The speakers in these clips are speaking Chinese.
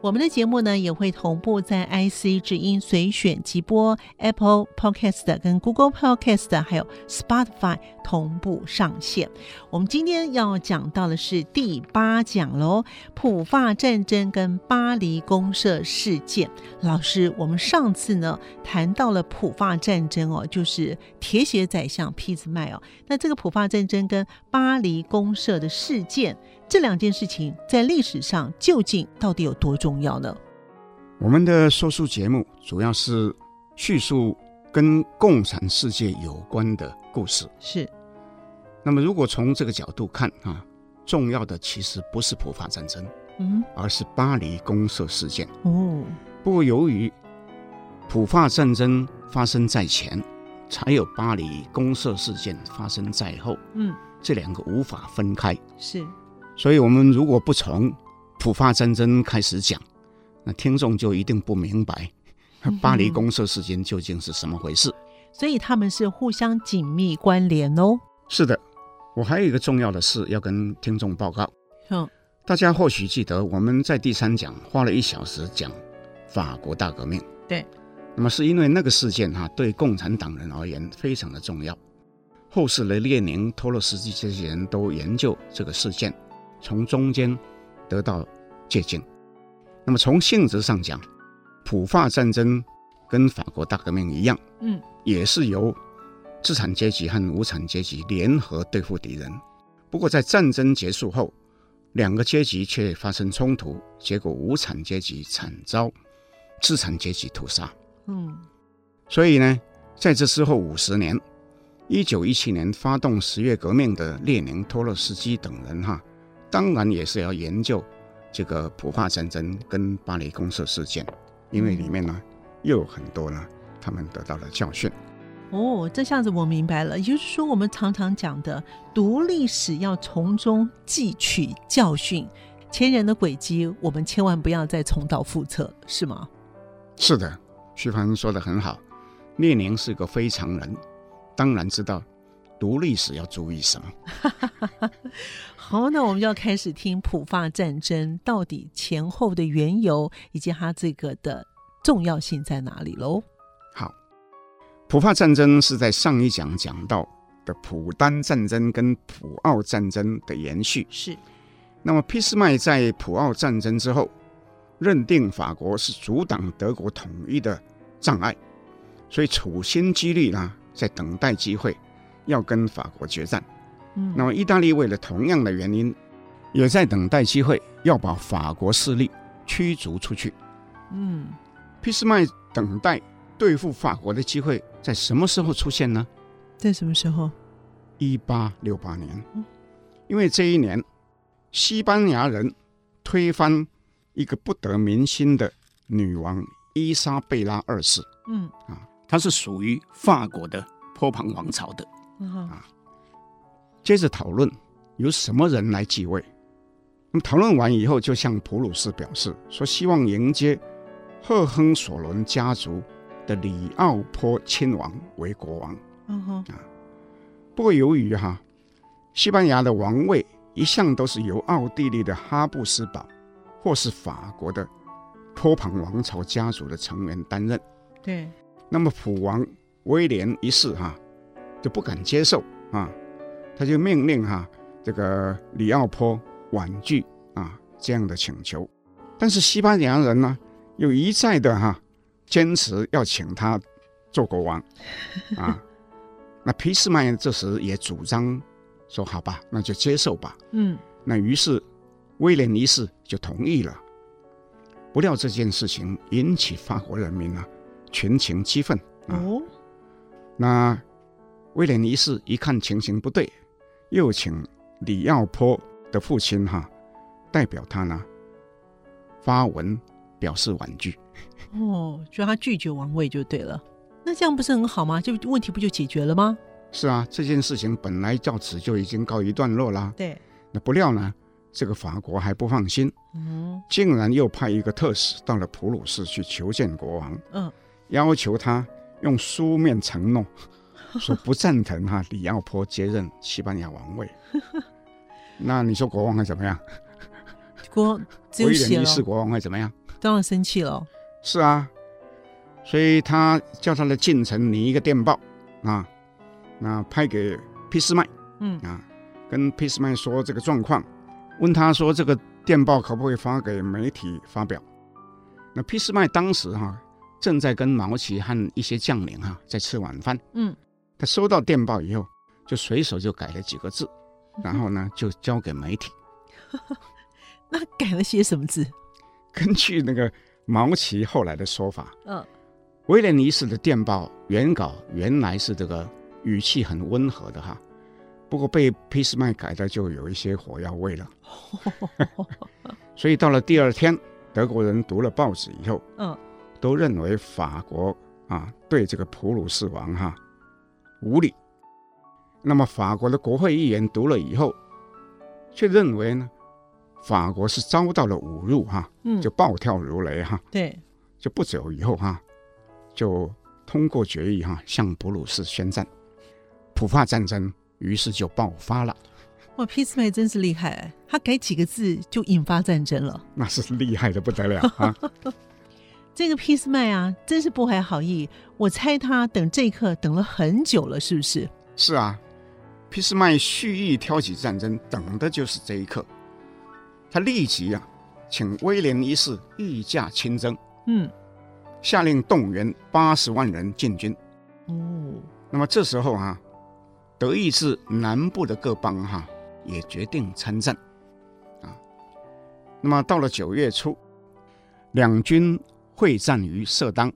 我们的节目呢，也会同步在 IC 之音随选即播、Apple Podcast 跟 Google Podcast，还有 Spotify 同步上线。我们今天要讲到的是第八讲喽，普法战争跟巴黎公社事件。老师，我们上次呢谈到了普法战争哦，就是铁血宰相俾斯麦哦。那这个普法战争跟巴黎公社的事件。这两件事情在历史上究竟到底有多重要呢？我们的说书节目主要是叙述跟共产世界有关的故事。是。那么，如果从这个角度看啊，重要的其实不是普法战争，嗯，而是巴黎公社事件。哦。不过，由于普法战争发生在前，才有巴黎公社事件发生在后。嗯。这两个无法分开。是。所以，我们如果不从普法战争开始讲，那听众就一定不明白巴黎公社事件究竟是什么回事。所以，他们是互相紧密关联哦。是的，我还有一个重要的事要跟听众报告。嗯，大家或许记得我们在第三讲花了一小时讲法国大革命。对。那么，是因为那个事件哈，对共产党人而言非常的重要。后世的列宁、托洛斯基这些人都研究这个事件。从中间得到借鉴。那么从性质上讲，普法战争跟法国大革命一样，嗯，也是由资产阶级和无产阶级联合对付敌人。不过在战争结束后，两个阶级却发生冲突，结果无产阶级惨遭资产阶级屠杀。嗯，所以呢，在这之后五十年，一九一七年发动十月革命的列宁、托洛斯基等人，哈。当然也是要研究这个普法战争跟巴黎公社事件，因为里面呢又有很多呢，他们得到了教训。哦，这下子我明白了，也就是说，我们常常讲的读历史要从中汲取教训，前人的轨迹我们千万不要再重蹈覆辙，是吗？是的，徐帆说的很好，列宁是个非常人，当然知道。读历史要注意什么？好，那我们就要开始听普法战争到底前后的缘由，以及它这个的重要性在哪里喽。好，普法战争是在上一讲讲到的普丹战争跟普奥战争的延续。是。那么，俾斯麦在普奥战争之后，认定法国是阻挡德国统一的障碍，所以处心积虑呢，在等待机会。要跟法国决战，嗯，那么意大利为了同样的原因，也在等待机会，要把法国势力驱逐出去。嗯，俾斯麦等待对付法国的机会在什么时候出现呢？在什么时候？一八六八年，因为这一年，西班牙人推翻一个不得民心的女王伊莎贝拉二世。嗯，啊，她是属于法国的波旁王朝的。啊，接着讨论由什么人来继位。那么讨论完以后，就向普鲁士表示说，希望迎接赫亨索伦家族的里奥波亲王为国王。嗯哼啊，不过由于哈，西班牙的王位一向都是由奥地利的哈布斯堡或是法国的波旁王朝家族的成员担任。对，那么普王威廉一世哈。就不敢接受啊，他就命令哈、啊、这个里奥波婉拒啊这样的请求，但是西班牙人呢又一再的哈、啊、坚持要请他做国王啊，那俾斯麦这时也主张说好吧，那就接受吧，嗯，那于是威廉一世就同意了，不料这件事情引起法国人民呢群情激愤啊。哦，那威廉一世一看情形不对，又请李奥坡的父亲哈、啊、代表他呢发文表示婉拒。哦，就他拒绝王位就对了。那这样不是很好吗？就问题不就解决了吗？是啊，这件事情本来到此就已经告一段落啦。对。那不料呢，这个法国还不放心，嗯，竟然又派一个特使到了普鲁士去求见国王，嗯，要求他用书面承诺，说不赞同哈李奥波接任西班牙王位。那你说国王会怎么样？国威廉一世国王会怎么样？当然生气了。是啊，所以他叫他的近臣拟一个电报啊，那派给俾斯麦，嗯啊。跟俾斯麦说这个状况，问他说这个电报可不可以发给媒体发表？那俾斯麦当时哈、啊、正在跟毛奇和一些将领哈、啊、在吃晚饭，嗯，他收到电报以后就随手就改了几个字，然后呢就交给媒体。那改了些什么字？根据那个毛奇后来的说法，嗯，威廉一世的电报原稿原来是这个语气很温和的哈。不过被俾斯麦改的就有一些火药味了，所以到了第二天，德国人读了报纸以后，嗯，都认为法国啊对这个普鲁士王哈、啊、无理。那么法国的国会议员读了以后，却认为呢，法国是遭到了侮辱哈、啊，嗯，就暴跳如雷哈、啊，对，就不久以后哈、啊，就通过决议哈、啊，向普鲁士宣战，普法战争。于是就爆发了。哇，俾斯麦真是厉害，他改几个字就引发战争了，那是厉害的不得了啊！这个俾斯麦啊，真是不怀好意。我猜他等这一刻等了很久了，是不是？是啊，俾斯麦蓄意挑起战争，等的就是这一刻。他立即啊，请威廉一世御驾亲征，嗯，下令动员八十万人进军。哦，那么这时候啊。德意志南部的各邦哈也决定参战，啊，那么到了九月初，两军会战于色当，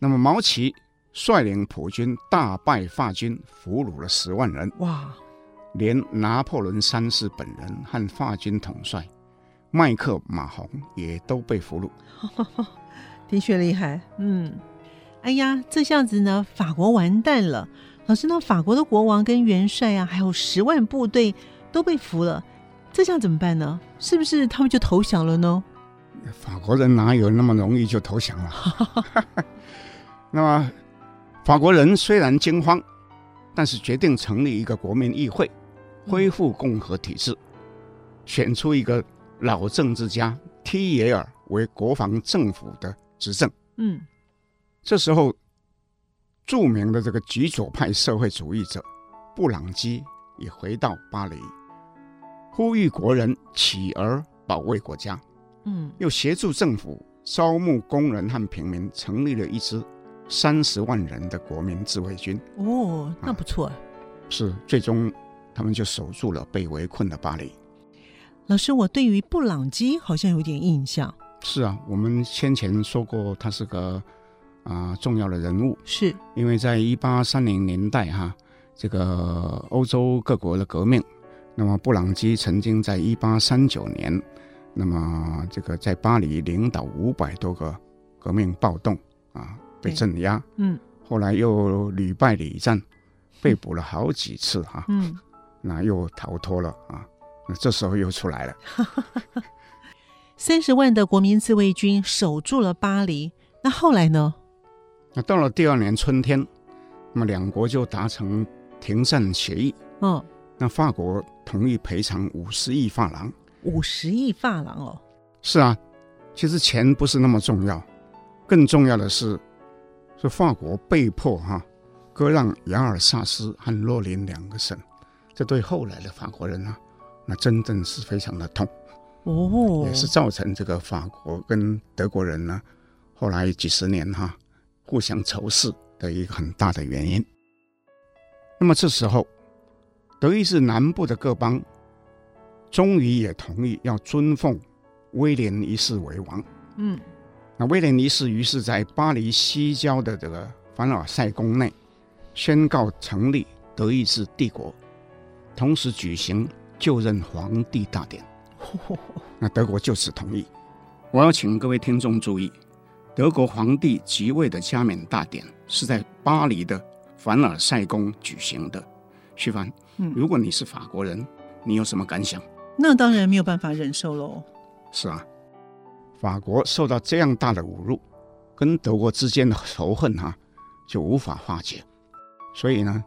那么毛奇率领普军大败法军，俘虏了十万人。哇！连拿破仑三世本人和法军统帅麦克马洪也都被俘虏。的确厉害，嗯，哎呀，这下子呢，法国完蛋了。老师，那法国的国王跟元帅啊，还有十万部队都被俘了，这下怎么办呢？是不是他们就投降了呢？法国人哪有那么容易就投降了？那么，法国人虽然惊慌，但是决定成立一个国民议会，恢复共和体制，选出一个老政治家提耶尔为国防政府的执政。嗯，这时候。著名的这个极左派社会主义者布朗基也回到巴黎，呼吁国人起而保卫国家。嗯，又协助政府招募工人和平民，成立了一支三十万人的国民自卫军。哦，那不错。啊，是，最终他们就守住了被围困的巴黎。老师，我对于布朗基好像有点印象。是啊，我们先前说过，他是个。啊，重要的人物是，因为在一八三零年代哈，这个欧洲各国的革命，那么布朗基曾经在一八三九年，那么这个在巴黎领导五百多个革命暴动啊，被镇压，嗯，后来又屡败屡战，被捕了好几次哈，嗯，那又逃脱了啊，那这时候又出来了，三十万的国民自卫军守住了巴黎，那后来呢？那到了第二年春天，那么两国就达成停战协议。嗯，那法国同意赔偿五十亿法郎。五十亿法郎哦。是啊，其实钱不是那么重要，更重要的是，是法国被迫哈、啊、割让亚尔萨斯和洛林两个省，这对后来的法国人啊，那真正是非常的痛。哦，也是造成这个法国跟德国人呢，后来几十年哈、啊。互相仇视的一个很大的原因。那么这时候，德意志南部的各邦终于也同意要尊奉威廉一世为王。嗯，那威廉一世于是在巴黎西郊的这个凡尔赛宫内宣告成立德意志帝国，同时举行就任皇帝大典。那德国就此同意。我要请各位听众注意，德国皇帝即位的加冕大典是在巴黎的凡尔赛宫举行的。徐凡，嗯，如果你是法国人，你有什么感想？那当然没有办法忍受喽。是啊，法国受到这样大的侮辱，跟德国之间的仇恨哈、啊、就无法化解，所以呢，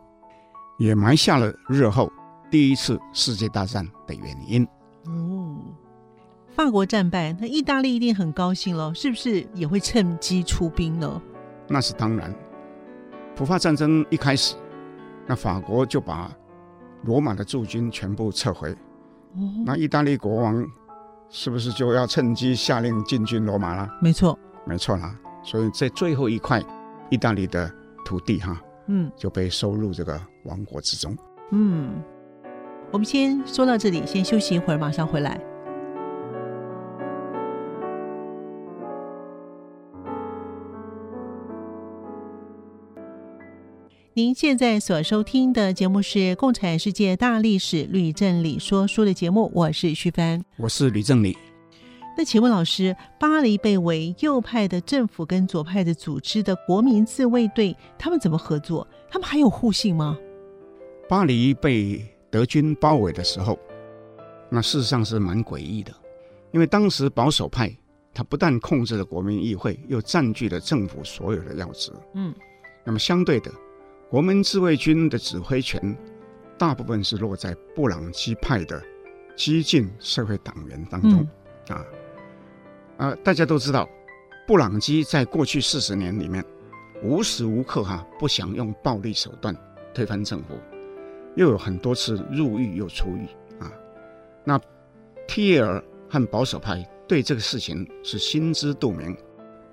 也埋下了日后第一次世界大战的原因。哦，法国战败，那意大利一定很高兴了，是不是也会趁机出兵呢？那是当然。普法战争一开始，那法国就把罗马的驻军全部撤回。哦，那意大利国王是不是就要趁机下令进军罗马了？没错，没错啦。所以在最后一块意大利的土地哈，嗯，就被收入这个王国之中。嗯。我们先说到这里，先休息一会儿，马上回来。您现在所收听的节目是《共产世界大历史吕正理说书》的节目，我是徐帆，我是吕正理。那请问老师，巴黎被围右派的政府跟左派的组织的国民自卫队，他们怎么合作？他们还有互信吗？巴黎被德军包围的时候，那事实上是蛮诡异的，因为当时保守派他不但控制了国民议会，又占据了政府所有的要职。嗯，那么相对的，国民自卫军的指挥权大部分是落在布朗基派的激进社会党员当中。嗯、啊，呃，大家都知道，布朗基在过去四十年里面，无时无刻哈、啊、不想用暴力手段推翻政府。又有很多次入狱又出狱啊，那提耶尔和保守派对这个事情是心知肚明，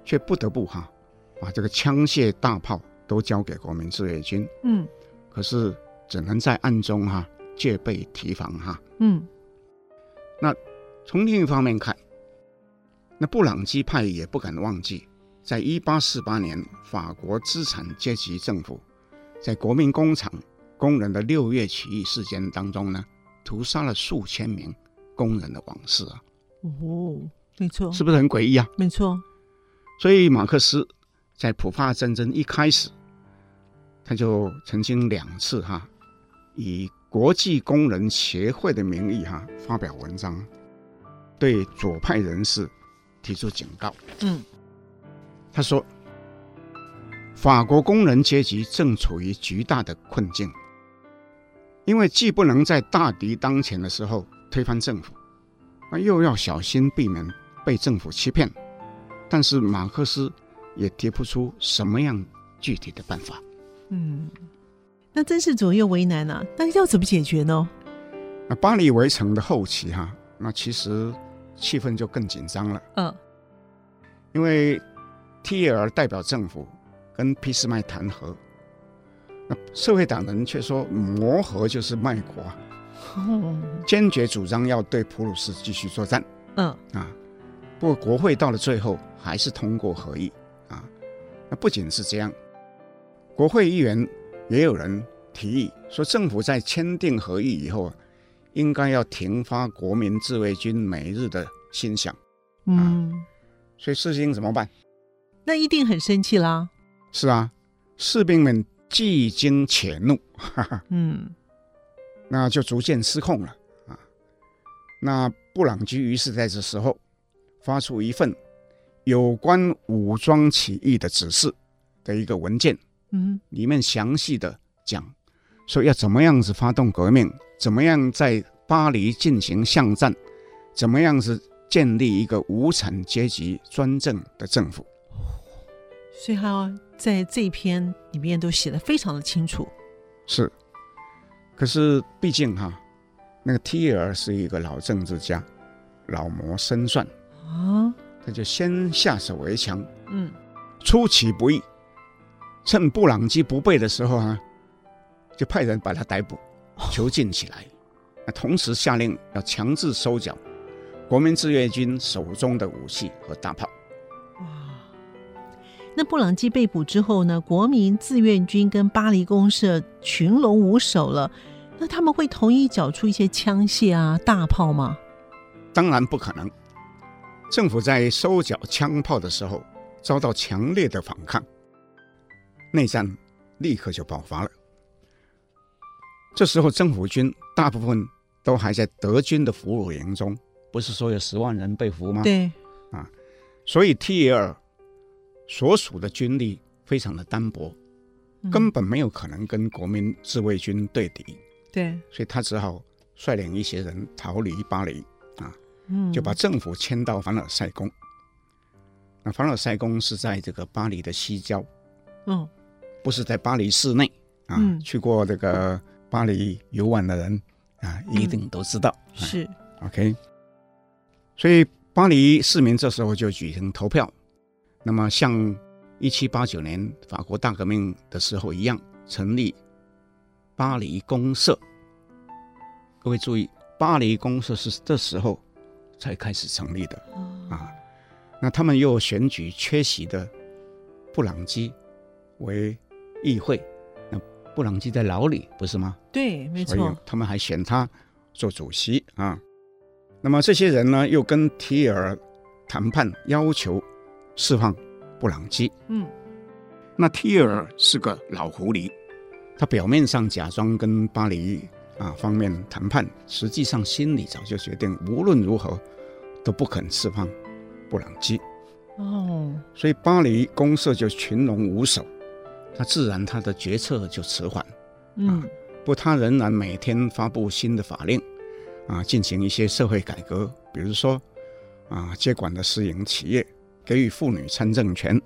却不得不哈、啊、把这个枪械大炮都交给国民志愿军。嗯，可是只能在暗中哈、啊、戒备提防哈。嗯，那从另一方面看，那布朗基派也不敢忘记，在一八四八年法国资产阶级政府在国民工厂。工人的六月起义事件当中呢，屠杀了数千名工人的往事啊。哦，没错，是不是很诡异啊？没错。所以马克思在普法战争一开始，他就曾经两次哈，以国际工人协会的名义哈发表文章，对左派人士提出警告。嗯，他说，法国工人阶级正处于极大的困境。因为既不能在大敌当前的时候推翻政府，那又要小心避免被政府欺骗，但是马克思也提不出什么样具体的办法。嗯，那真是左右为难啊！那要怎么解决呢？那巴黎围城的后期哈，那其实气氛就更紧张了。嗯，因为提耶尔代表政府跟俾斯麦谈和。那社会党人却说磨合就是卖国，坚决主张要对普鲁士继续作战。嗯啊，不过国会到了最后还是通过合议啊。那不仅是这样，国会议员也有人提议说，政府在签订合议以后，应该要停发国民自卫军每日的薪饷。嗯，所以士兵怎么办？那一定很生气啦。是啊，士兵们。既惊且怒，哈哈，嗯，那就逐渐失控了啊。那布朗基于是在这时候发出一份有关武装起义的指示的一个文件，嗯，里面详细的讲说要怎么样子发动革命，怎么样在巴黎进行巷战，怎么样子建立一个无产阶级专政的政府。所以他在这一篇里面都写的非常的清楚。是，可是毕竟哈，那个提耶尔是一个老政治家，老谋深算啊，他就先下手为强，嗯，出其不意，趁布朗基不备的时候啊，就派人把他逮捕，囚禁起来，那、哦、同时下令要强制收缴国民志愿军手中的武器和大炮。哇那布朗基被捕之后呢，国民志愿军跟巴黎公社群龙无首了。那他们会同意缴出一些枪械啊、大炮吗？当然不可能。政府在收缴枪炮的时候，遭到强烈的反抗，内战立刻就爆发了。这时候，政府军大部分都还在德军的俘虏营中，不是说有十万人被俘吗？对，啊，所以 Thiers 所属的军力非常的单薄，根本没有可能跟国民自卫军对敌。对，所以他只好率领一些人逃离巴黎啊，就把政府迁到凡尔赛宫。那凡尔赛宫是在这个巴黎的西郊，嗯，不是在巴黎市内啊。嗯、去过这个巴黎游玩的人啊，一定都知道。嗯、是 OK，所以巴黎市民这时候就举行投票，那么像一七八九年法国大革命的时候一样，成立。巴黎公社，各位注意，巴黎公社是这时候才开始成立的啊。那他们又选举缺席的布朗基为议会，那布朗基在牢里不是吗？对，没错。所以他们还选他做主席啊。那么这些人呢，又跟提尔谈判，要求释放布朗基。嗯，那提尔是个老狐狸。他表面上假装跟巴黎啊方面谈判，实际上心里早就决定，无论如何都不肯释放布朗基。哦，所以巴黎公社就群龙无首，他自然他的决策就迟缓。嗯，不，他仍然每天发布新的法令，啊，进行一些社会改革，比如说啊，接管的私营企业，给予妇女参政权，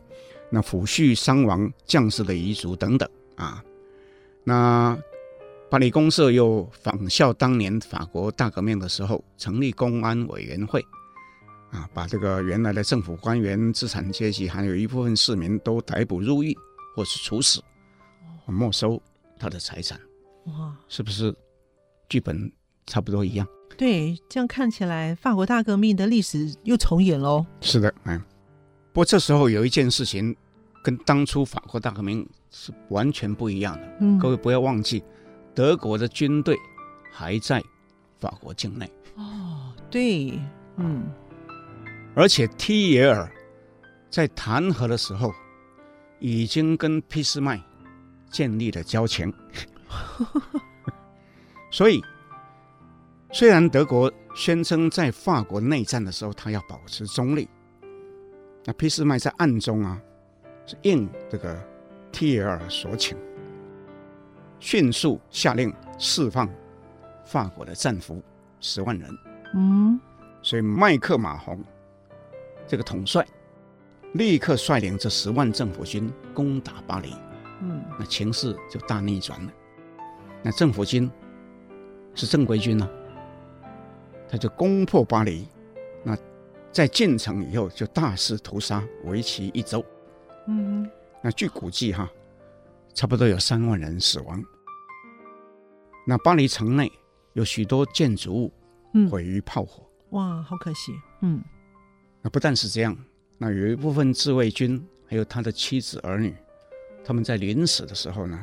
那抚恤伤亡将士的遗族等等啊。那巴黎公社又仿效当年法国大革命的时候，成立公安委员会，啊，把这个原来的政府官员、资产阶级，还有一部分市民都逮捕入狱，或是处死，没收他的财产。哇，是不是剧本差不多一样？对，这样看起来，法国大革命的历史又重演喽。是的，嗯。不过这时候有一件事情。跟当初法国大革命是完全不一样的。嗯，各位不要忘记，德国的军队还在法国境内。哦，对，嗯，而且 Thiers 在弹劾的时候，已经跟俾斯麦建立了交情。所以，虽然德国宣称在法国内战的时候，他要保持中立，那俾斯麦在暗中啊。是应这个 Thiers 所请，迅速下令释放法国的战俘十万人。嗯，所以麦克马洪这个统帅立刻率领这十万政府军攻打巴黎。嗯，那情势就大逆转了。那政府军是正规军呢，他就攻破巴黎。那在进城以后就大肆屠杀，为期一周。嗯，那据估计哈，差不多有三万人死亡。那巴黎城内有许多建筑物毁于炮火。嗯，哇，好可惜。嗯，那不但是这样，那有一部分自卫军还有他的妻子儿女，他们在临死的时候呢，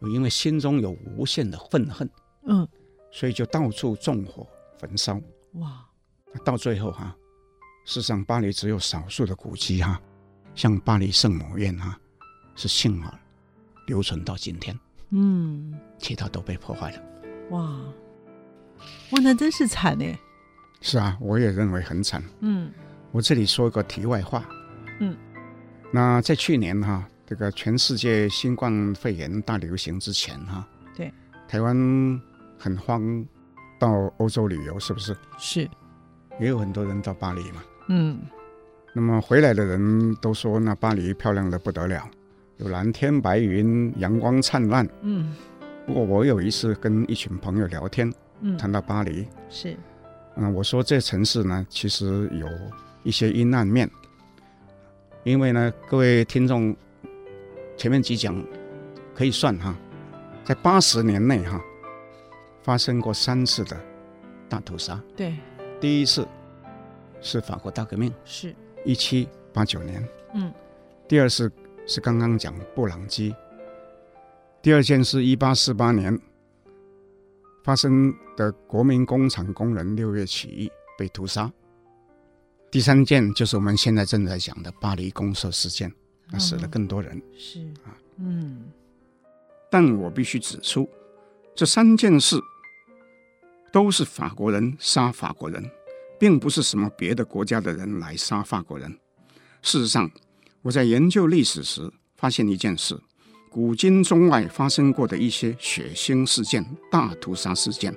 又因为心中有无限的愤恨，嗯，所以就到处纵火焚烧。哇，那到最后哈，世上巴黎只有少数的古迹哈。像巴黎圣母院啊，是幸好留存到今天。嗯，其他都被破坏了。哇，哇，那真是惨呢。是啊，我也认为很惨。嗯，我这里说一个题外话。嗯，那在去年哈，这个全世界新冠肺炎大流行之前哈，对，台湾很慌到欧洲旅游，是不是？是，也有很多人到巴黎嘛。嗯。那么回来的人都说，那巴黎漂亮的不得了，有蓝天白云，阳光灿烂。嗯，不过我有一次跟一群朋友聊天，嗯，谈到巴黎，是，嗯，我说这城市呢，其实有一些阴暗面，因为呢，各位听众前面几讲可以算哈，在八十年内哈，发生过三次的大屠杀。对，第一次是法国大革命。是。一七八九年，嗯，第二是是刚刚讲布朗基。第二件是一八四八年发生的国民工厂工人六月起义被屠杀。第三件就是我们现在正在讲的巴黎公社事件，那死了更多人。嗯、是啊，嗯。但我必须指出，这三件事都是法国人杀法国人，并不是什么别的国家的人来杀法国人。事实上，我在研究历史时发现一件事：古今中外发生过的一些血腥事件、大屠杀事件，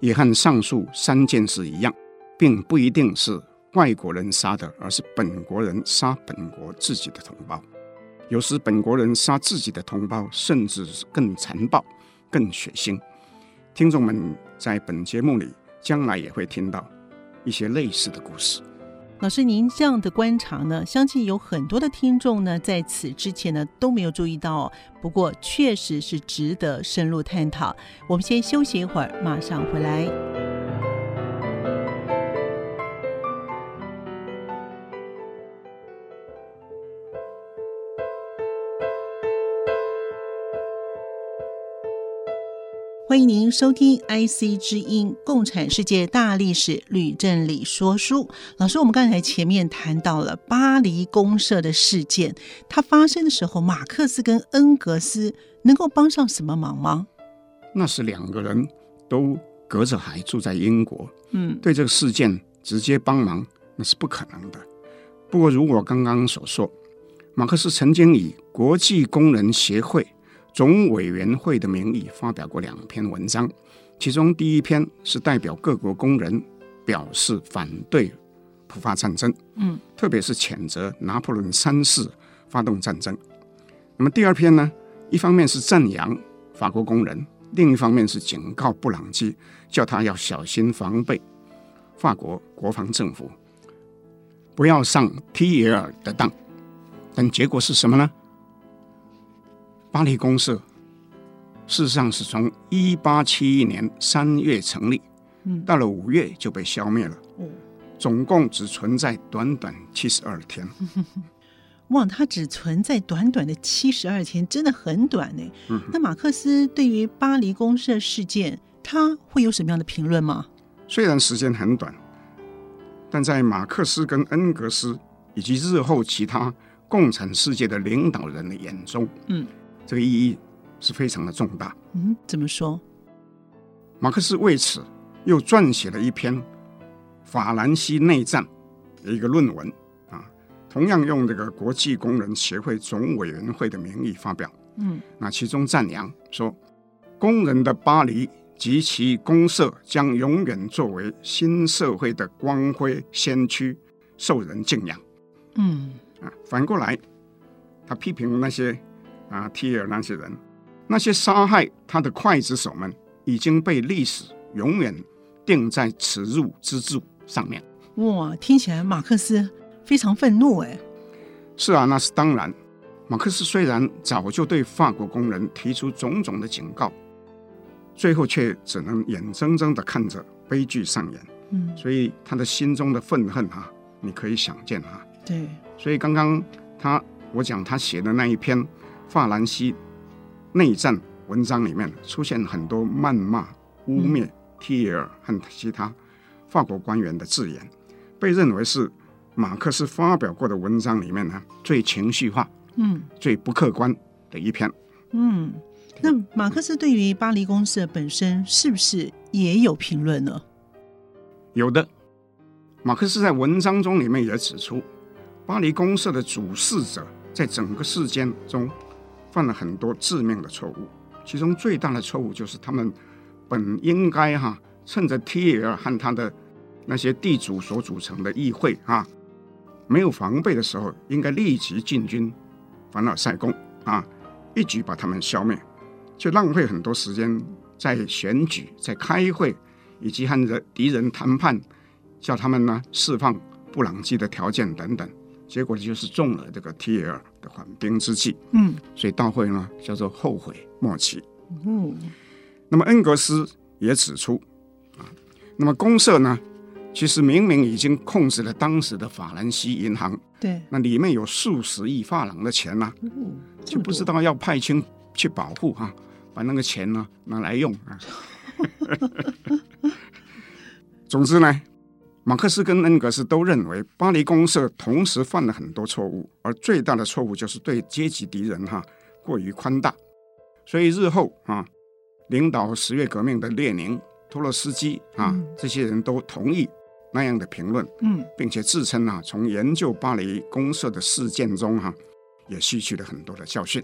也和上述三件事一样，并不一定是。外国人杀的，而是本国人杀本国自己的同胞。有时本国人杀自己的同胞，甚至更残暴、更血腥。听众们在本节目里将来也会听到一些类似的故事。老师，您这样的观察呢，相信有很多的听众呢，在此之前呢都没有注意到。不过，确实是值得深入探讨。我们先休息一会儿，马上回来。欢迎您收听《IC 之音》共产世界大历史吕振理说书。老师，我们刚才前面谈到了巴黎公社的事件，它发生的时候，马克思跟恩格斯能够帮上什么忙吗？那是两个人都隔着海住在英国，嗯，对这个事件直接帮忙那是不可能的。不过，如我刚刚所说，马克思曾经以国际工人协会。总委员会的名义发表过两篇文章，其中第一篇是代表各国工人表示反对普法战争，嗯，特别是谴责拿破仑三世发动战争。那么第二篇呢，一方面是赞扬法国工人，另一方面是警告布朗基，叫他要小心防备法国国防政府，不要上提亚尔的当。但结果是什么呢？巴黎公社事实上是从一八七一年三月成立，嗯，到了五月就被消灭了，嗯，总共只存在短短七十二天。哇，它只存在短短的七十二天，真的很短呢。嗯，那马克思对于巴黎公社事件，他会有什么样的评论吗？虽然时间很短，但在马克思跟恩格斯以及日后其他共产世界的领导人的眼中，嗯。这个意义是非常的重大。嗯，怎么说？马克思为此又撰写了一篇法兰西内战的一个论文啊，同样用这个国际工人协会总委员会的名义发表。嗯，那其中赞扬说，工人的巴黎及其公社将永远作为新社会的光辉先驱，受人敬仰。嗯，啊，反过来，他批评那些。啊，提尔那些人，那些杀害他的刽子手们，已经被历史永远钉在耻辱之柱上面。哇，听起来马克思非常愤怒哎。是啊，那是当然。马克思虽然早就对法国工人提出种种的警告，最后却只能眼睁睁地看着悲剧上演。嗯，所以他的心中的愤恨哈、啊，你可以想见哈。对。所以刚刚他我讲他写的那一篇。法兰西内战文章里面出现很多谩骂、污蔑提尔和其他法国官员的字眼，被认为是马克思发表过的文章里面呢最情绪化、嗯，最不客观的一篇。嗯，那马克思对于巴黎公社本身是不是也有评论呢？有的，马克思在文章中里面也指出，巴黎公社的主事者在整个事件中。犯了很多致命的错误，其中最大的错误就是他们本应该哈趁着提尔和他的那些地主所组成的议会啊没有防备的时候，应该立即进军凡尔赛宫啊，一举把他们消灭，却浪费很多时间在选举、在开会以及和人敌人谈判，叫他们呢释放布朗基的条件等等。结果就是中了这个提尔的缓兵之计，嗯，所以大会呢叫做后悔莫及。嗯，那么恩格斯也指出啊，那么公社呢其实明明已经控制了当时的法兰西银行，对，那里面有数十亿法郎的钱呐、啊嗯，就不知道要派军去保护哈、啊，把那个钱呢拿来用啊。总之呢，马克思跟恩格斯都认为巴黎公社同时犯了很多错误，而最大的错误就是对阶级敌人哈、啊、过于宽大，所以日后啊，领导十月革命的列宁、托洛斯基啊、嗯、这些人都同意那样的评论，嗯，并且自称啊，从研究巴黎公社的事件中哈、啊。也吸取了很多的教训。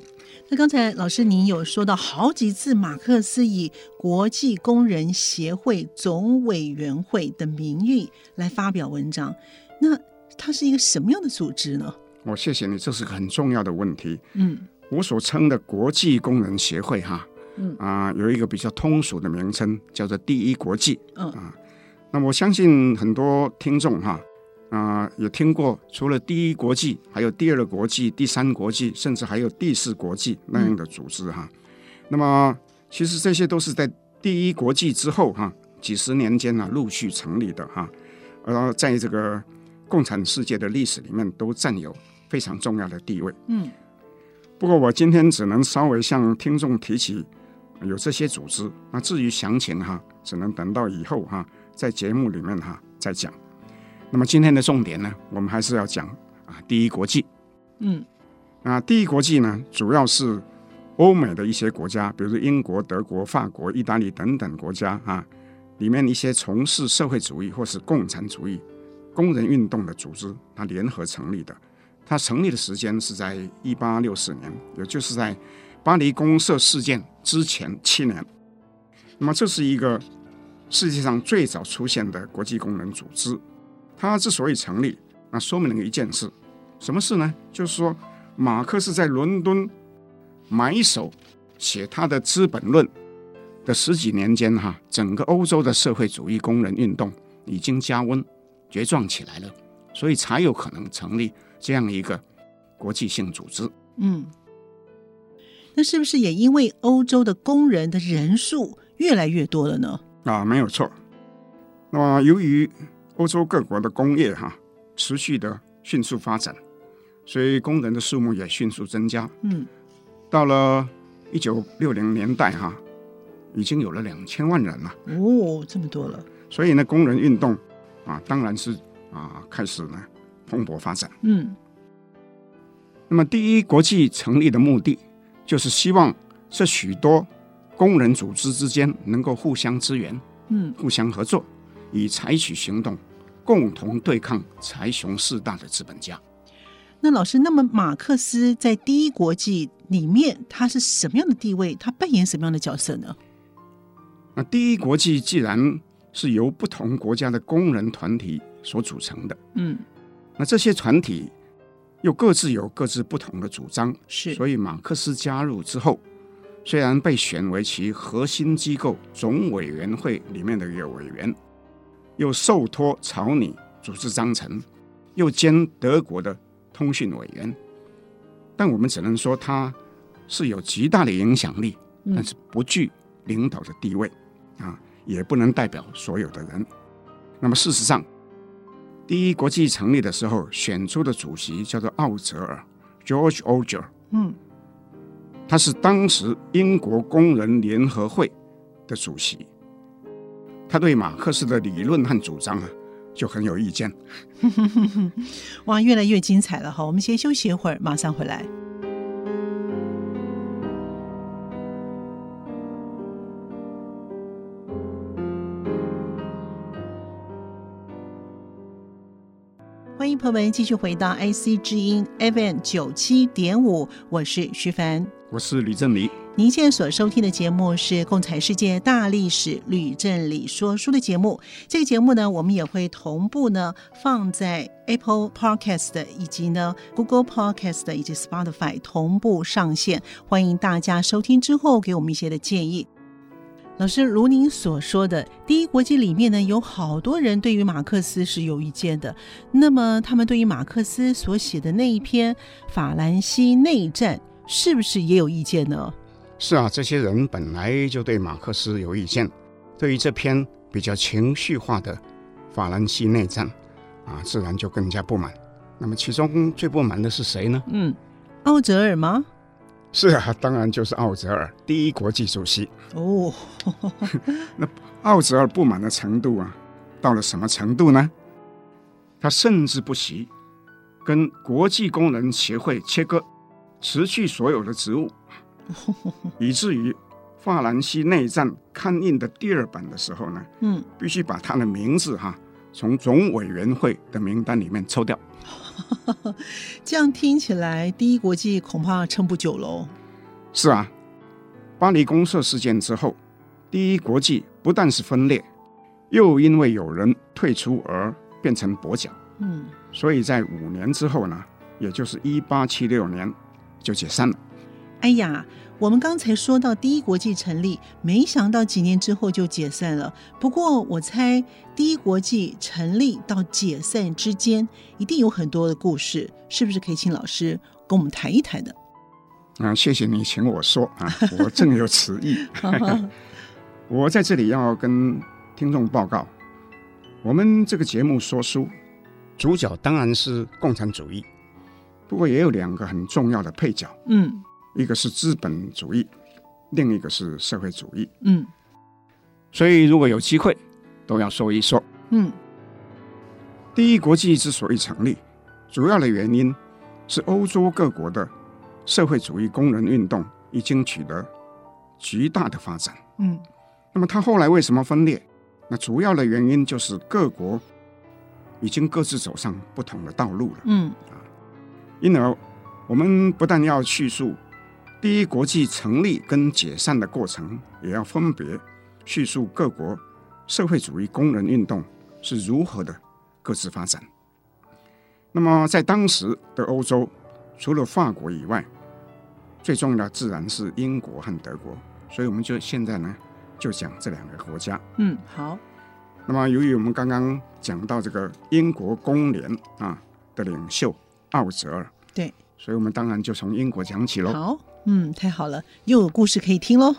那刚才老师您有说到好几次，马克思以国际工人协会总委员会的名义来发表文章，那它是一个什么样的组织呢？我谢谢你，这是个很重要的问题。嗯，我所称的国际工人协会哈，嗯啊，有一个比较通俗的名称叫做第一国际。嗯啊，那我相信很多听众哈。啊、呃，也听过，除了第一国际，还有第二国际、第三国际，甚至还有第四国际那样的组织哈。那么，其实这些都是在第一国际之后哈，几十年间呢陆续成立的哈，而在这个共产世界的历史里面都占有非常重要的地位。嗯。不过我今天只能稍微向听众提起有这些组织，那至于详情哈，只能等到以后哈，在节目里面哈再讲。那么今天的重点呢，我们还是要讲啊，第一国际。嗯，啊，第一国际呢，主要是欧美的一些国家，比如说英国、德国、法国、意大利等等国家啊，里面一些从事社会主义或是共产主义工人运动的组织，它联合成立的。它成立的时间是在一八六四年，也就是在巴黎公社事件之前七年。那么这是一个世界上最早出现的国际工人组织。他之所以成立，那说明了一件事，什么事呢？就是说，马克思在伦敦买手写他的《资本论》的十几年间，哈，整个欧洲的社会主义工人运动已经加温茁壮起来了，所以才有可能成立这样一个国际性组织。嗯，那是不是也因为欧洲的工人的人数越来越多了呢？啊，没有错。那么由于欧洲各国的工业哈持续的迅速发展，所以工人的数目也迅速增加。嗯，到了一九六零年代哈，已经有了两千万人了。哦，这么多了。所以呢，工人运动啊，当然是啊开始呢蓬勃发展。嗯，那么第一国际成立的目的，就是希望这许多工人组织之间能够互相支援，嗯，互相合作。以采取行动，共同对抗财雄势大的资本家。那老师，那么马克思在第一国际里面，他是什么样的地位？他扮演什么样的角色呢？那第一国际既然是由不同国家的工人团体所组成的，嗯，那这些团体又各自有各自不同的主张，是，所以马克思加入之后，虽然被选为其核心机构总委员会里面的一个委员。又受托草拟组织章程，又兼德国的通讯委员，但我们只能说他是有极大的影响力，但是不具领导的地位啊，也不能代表所有的人。那么事实上，第一国际成立的时候选出的主席叫做奥泽尔 （George Auger），嗯，他是当时英国工人联合会的主席。他对马克思的理论和主张啊，就很有意见。哇，越来越精彩了哈！我们先休息一会儿，马上回来。欢迎朋友们继续回到 IC 之音 FM 九七点五，我是徐凡，我是李正礼。您现在所收听的节目是《共产世界大历史吕正礼说书》的节目。这个节目呢，我们也会同步呢放在 Apple Podcast 以及呢 Google Podcast 以及 Spotify 同步上线。欢迎大家收听之后给我们一些的建议。老师，如您所说的，第一国际里面呢，有好多人对于马克思是有意见的。那么，他们对于马克思所写的那一篇《法兰西内战》，是不是也有意见呢？是啊，这些人本来就对马克思有意见，对于这篇比较情绪化的《法兰西内战，啊，自然就更加不满。那么其中最不满的是谁呢？嗯，奥泽尔吗？是啊，当然就是奥泽尔，第一国际主席。哦，那奥泽尔不满的程度啊，到了什么程度呢？他甚至不惜跟国际工人协会切割，辞去所有的职务，以至于法兰西内战刊印的第二版的时候呢，嗯，必须把他的名字哈从总委员会的名单里面抽掉。这样听起来，第一国际恐怕撑不久喽。是啊，巴黎公社事件之后，第一国际不但是分裂，又因为有人退出而变成跛脚。嗯，所以在五年之后呢，也就是一八七六年，就解散了。哎呀。我们刚才说到第一国际成立，没想到几年之后就解散了。不过我猜第一国际成立到解散之间，一定有很多的故事，是不是可以请老师跟我们谈一谈的？啊，谢谢你请我说啊，我正有此意。我在这里要跟听众报告，我们这个节目说书，主角当然是共产主义，不过也有两个很重要的配角。嗯。一个是资本主义，另一个是社会主义。嗯，所以如果有机会，都要说一说。嗯，第一国际之所以成立，主要的原因是欧洲各国的社会主义工人运动已经取得极大的发展。嗯，那么它后来为什么分裂？那主要的原因就是各国已经各自走上不同的道路了。嗯，啊，因而我们不但要叙述。第一国际成立跟解散的过程，也要分别叙述各国社会主义工人运动是如何的各自发展。那么，在当时的欧洲，除了法国以外，最重要的自然是英国和德国。所以，我们就现在呢，就讲这两个国家。嗯，好。那么，由于我们刚刚讲到这个英国工联啊的领袖奥泽尔，对，所以我们当然就从英国讲起喽。好。嗯，太好了，又有故事可以听喽。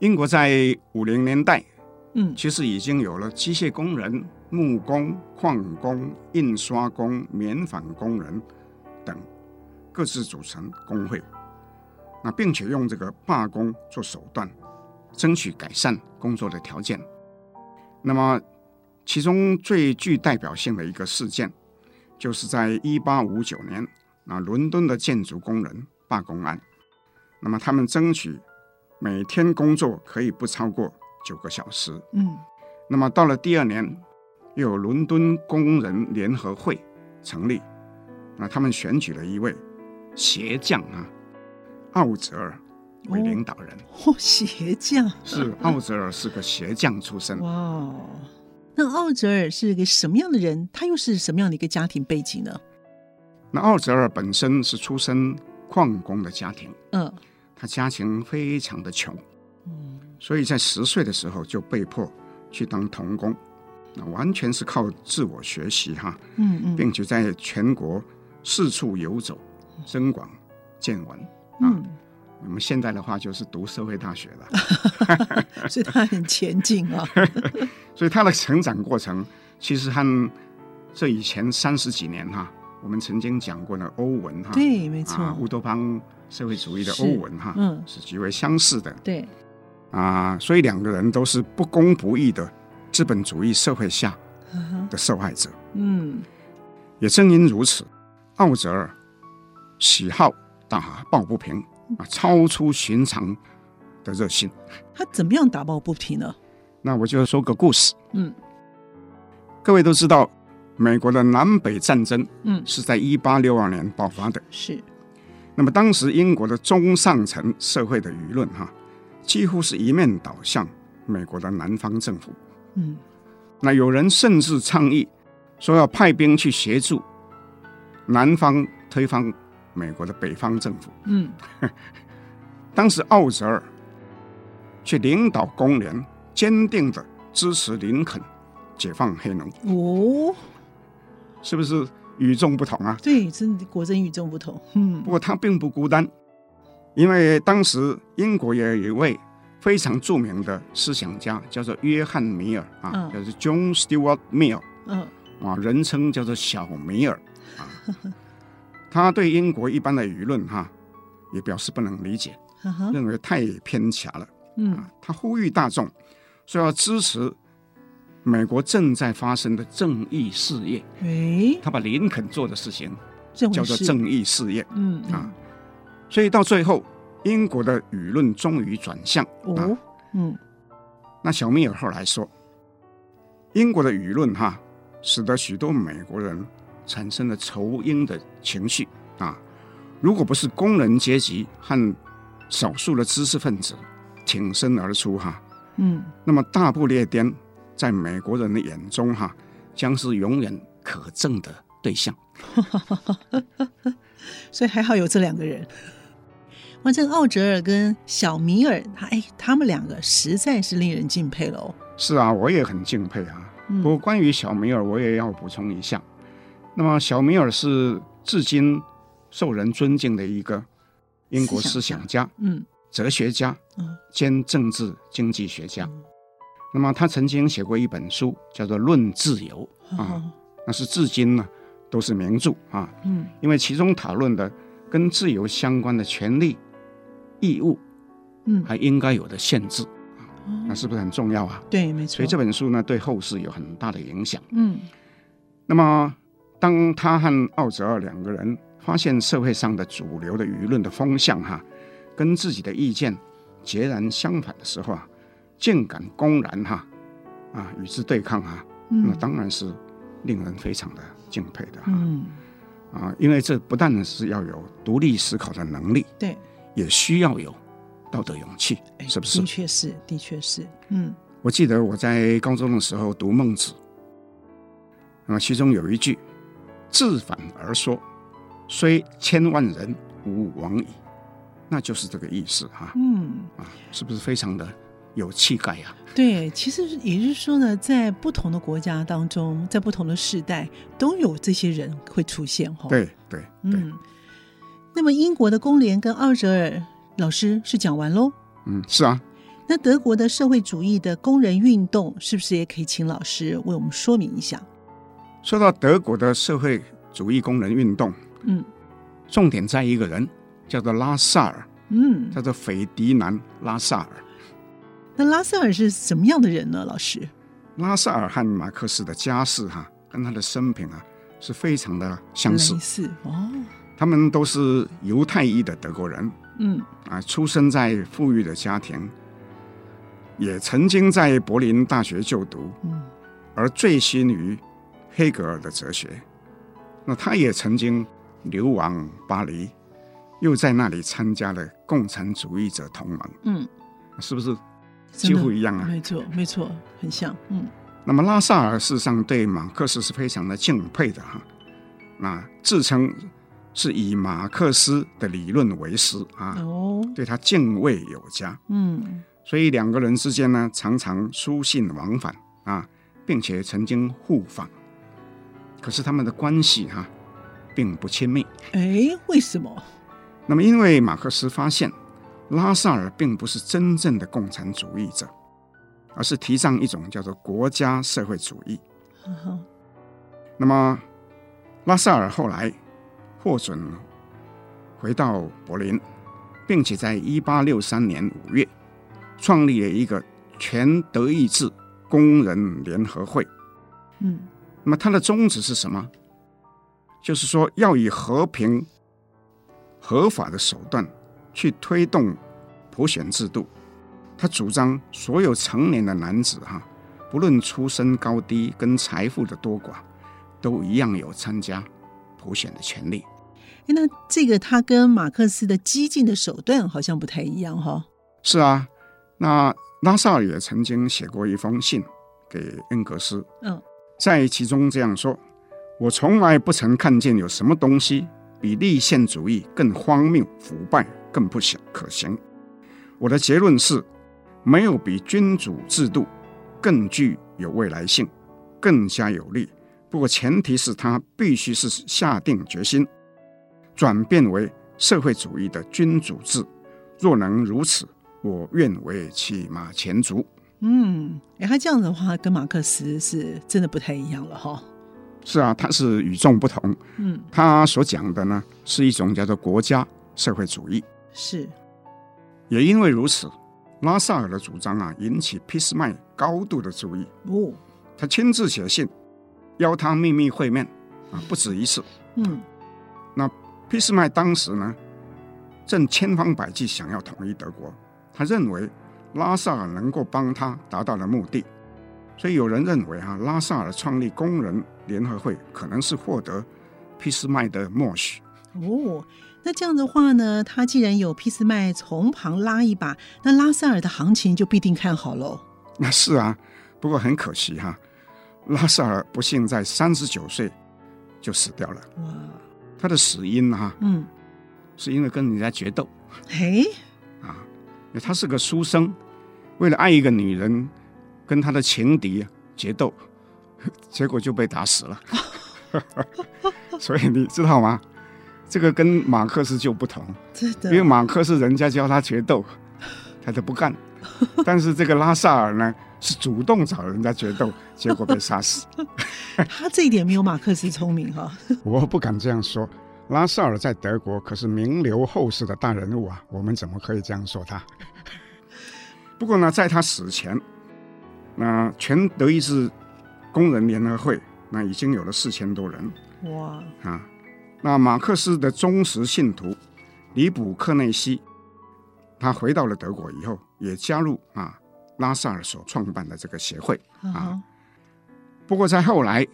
英国在五零年代，嗯，其实已经有了机械工人、木工、矿工、印刷工、棉纺工人等各自组成工会，那并且用这个罢工做手段，争取改善工作的条件。那么，其中最具代表性的一个事件，就是在一八五九年，那伦敦的建筑工人。罢工案，那么他们争取每天工作可以不超过九个小时。嗯，那么到了第二年，又有伦敦工人联合会成立，那他们选举了一位鞋匠啊，奥泽尔为领导人。哦，鞋匠是奥泽尔是个鞋匠出身。哇，那奥泽尔是个什么样的人？他又是什么样的一个家庭背景呢？那奥泽尔本身是出身。矿工的家庭，嗯，他家庭非常的穷，嗯，所以在十岁的时候就被迫去当童工，那完全是靠自我学习哈，嗯嗯，并且在全国四处游走，增广见闻，啊，我们现在的话就是读社会大学了，所以他很前进啊，所以他的成长过程其实和这以前三十几年哈。我们曾经讲过的欧文哈，对，没错，乌托邦社会主义的欧文哈，嗯，是极为相似的，对，啊，所以两个人都是不公不义的资本主义社会下的受害者，嗯，也正因如此，奥泽尔喜好打抱不平啊，超出寻常的热心。他怎么样打抱不平呢？那我就说个故事，嗯，各位都知道。美国的南北战争，嗯，是在一八六二年爆发的。是，那么当时英国的中上层社会的舆论，哈，几乎是一面倒向美国的南方政府。嗯，那有人甚至倡议说要派兵去协助南方推翻美国的北方政府。嗯，当时奥泽尔却领导工联，坚定的支持林肯解放黑奴。哦。是不是与众不同啊？对，真的果真与众不同。嗯，不过他并不孤单，因为当时英国也有一位非常著名的思想家，叫做约翰米尔啊，嗯、叫做 John Stuart Mill，嗯，啊，人称叫做小米尔啊。他对英国一般的舆论哈、啊，也表示不能理解，嗯、认为太偏狭了。嗯，啊，他呼吁大众说要支持美国正在发生的正义事业。哎，他把林肯做的事情叫做正义事业。嗯，嗯啊，所以到最后，英国的舆论终于转向。哦，啊、嗯，那小米尔后来说，英国的舆论哈，使得许多美国人产生了仇英的情绪啊。如果不是工人阶级和少数的知识分子挺身而出哈，嗯，那么大不列颠在美国人的眼中哈，将是永远可憎的对象。所以还好有这两个人。哇，这个奥哲尔跟小米尔，他哎，他们两个实在是令人敬佩喽。是啊，我也很敬佩啊。嗯、不过关于小米尔，我也要补充一下。那么小米尔是至今受人尊敬的一个英国思想家、嗯，哲学家，嗯，兼政治经济学家。嗯、那么他曾经写过一本书，叫做《论自由》啊，哦、那是至今呢都是名著啊。嗯，因为其中讨论的跟自由相关的权利、义务，嗯，还应该有的限制。哦、那是不是很重要啊？对，没错。所以这本书呢，对后世有很大的影响。嗯，那么当他和奥泽尔两个人发现社会上的主流的舆论的风向哈，跟自己的意见截然相反的时候啊，竟敢公然哈啊与之对抗啊，嗯、那当然是令人非常的敬佩的哈。嗯，啊，因为这不但是要有独立思考的能力，对，也需要有。道德勇气，是不是？的确是，的确是。嗯，我记得我在高中的时候读孟子，那么其中有一句“自反而说，虽千万人，吾往矣”，那就是这个意思哈。嗯，啊，是不是非常的有气概呀？对，其实也就是说呢，在不同的国家当中，在不同的时代，都有这些人会出现哈。对对，嗯。那么英国的工联跟奥哲尔。老师是讲完喽？嗯，是啊。那德国的社会主义的工人运动，是不是也可以请老师为我们说明一下？说到德国的社会主义工人运动，嗯，重点在一个人，叫做拉萨尔，嗯，叫做斐迪南·拉萨尔。那拉塞尔是什么样的人呢？老师，拉塞尔和马克思的家世哈、啊，跟他的生平啊，是非常的相似。是哦，他们都是犹太裔的德国人。嗯啊，出生在富裕的家庭，也曾经在柏林大学就读，嗯，而醉心于黑格尔的哲学。那他也曾经流亡巴黎，又在那里参加了共产主义者同盟，嗯，是不是几乎一样啊？没错，没错，很像。嗯，那么拉萨尔事实上对马克思是非常的敬佩的哈，那自称。是以马克思的理论为师啊，哦，对他敬畏有加，嗯，所以两个人之间呢，常常书信往返啊，并且曾经互访。可是他们的关系哈、啊，并不亲密。哎，为什么？那么，因为马克思发现拉萨尔并不是真正的共产主义者，而是提倡一种叫做国家社会主义。那么，拉萨尔后来。获准回到柏林，并且在一八六三年五月创立了一个全德意志工人联合会。嗯，那么它的宗旨是什么？就是说要以和平、合法的手段去推动普选制度。他主张所有成年的男子哈，不论出身高低跟财富的多寡，都一样有参加普选的权利。那这个他跟马克思的激进的手段好像不太一样哈、哦。是啊，那拉萨尔也曾经写过一封信给恩格斯，嗯，在其中这样说：“我从来不曾看见有什么东西比立宪主义更荒谬、腐败、更不想可行。我的结论是，没有比君主制度更具有未来性、更加有利。不过前提是他必须是下定决心。”转变为社会主义的君主制，若能如此，我愿为骑马前卒。嗯，哎，他这样的话跟马克思是真的不太一样了哈。是啊，他是与众不同。嗯，他所讲的呢是一种叫做国家社会主义。是，也因为如此，拉萨尔的主张啊引起俾斯麦高度的注意。哦，他亲自写信邀他秘密会面啊，不止一次。嗯，那俾斯麦当时呢正千方百计想要统一德国，他认为拉萨尔能够帮他达到了目的。所以有人认为啊，拉萨尔创立工人联合会可能是获得俾斯麦的默许。哦，那这样的话呢，他既然有俾斯麦从旁拉一把，那拉塞尔的行情就必定看好喽。那是啊，不过很可惜哈、啊，拉塞尔不幸在三十九岁就死掉了。哇，他的死因哈、啊，嗯，是因为跟人家决斗。嘿，啊，他是个书生，为了爱一个女人。跟他的情敌决斗，结果就被打死了。所以你知道吗？这个跟马克思就不同，因为马克思人家教他决斗，他都不干。但是这个拉萨尔呢，是主动找人家决斗，结果被杀死。他这一点没有马克思聪明哈。我不敢这样说，拉萨尔在德国可是名留后世的大人物啊，我们怎么可以这样说他？不过呢，在他死前。那全德意志工人联合会，那已经有了四千多人。哇！啊，那马克思的忠实信徒尼卜克内西，他回到了德国以后，也加入啊拉萨尔所创办的这个协会啊。不过在后来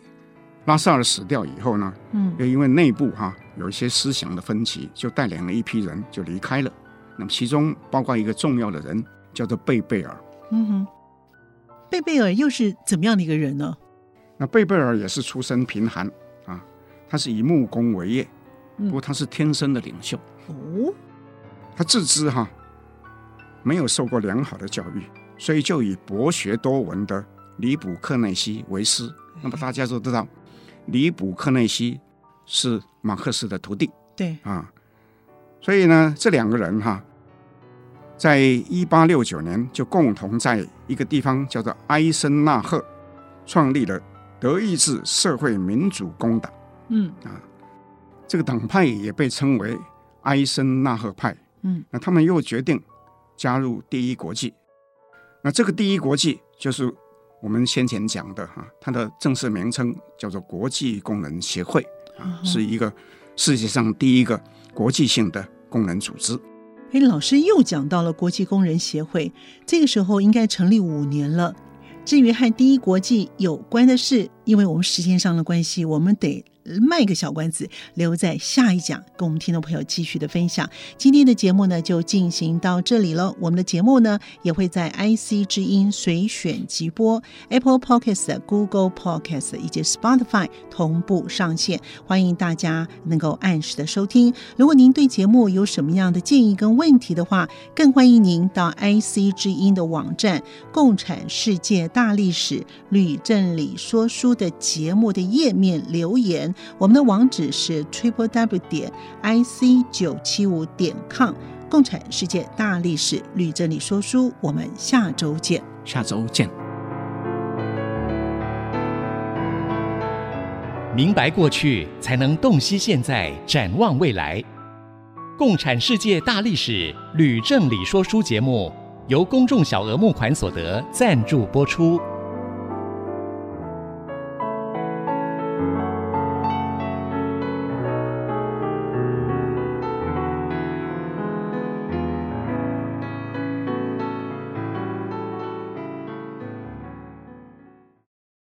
拉萨尔死掉以后呢，嗯，又因为内部哈、啊、有一些思想的分歧，就带领了一批人就离开了。那么其中包括一个重要的人，叫做贝贝尔。嗯哼。贝贝尔又是怎么样的一个人呢？那贝贝尔也是出身贫寒啊，他是以木工为业，不过他是天生的领袖。哦，他自知哈没有受过良好的教育，所以就以博学多闻的李卜克内西为师。那么大家都知道，李卜克内西是马克思的徒弟。对啊，所以呢，这两个人哈。在一八六九年，就共同在一个地方叫做埃森纳赫，创立了德意志社会民主工党。嗯啊，这个党派也被称为埃森纳赫派。嗯，那他们又决定加入第一国际。那这个第一国际就是我们先前讲的哈，它的正式名称叫做国际工人协会啊，是一个世界上第一个国际性的工人组织。哎，老师又讲到了国际工人协会，这个时候应该成立五年了。至于和第一国际有关的事，因为我们时间上的关系，我们得。卖个小关子，留在下一讲跟我们听众朋友继续的分享。今天的节目呢就进行到这里了。我们的节目呢也会在 IC 之音随选即播、Apple Podcast、Google Podcast 以及 Spotify 同步上线，欢迎大家能够按时的收听。如果您对节目有什么样的建议跟问题的话，更欢迎您到 IC 之音的网站《共产世界大历史吕正理说书》的节目的页面留言。我们的网址是 triple w 点 i c 九七五点 com。共产世界大历史吕正理说书，我们下周见。下周见。明白过去，才能洞悉现在，展望未来。共产世界大历史吕正理说书节目由公众小额募款所得赞助播出。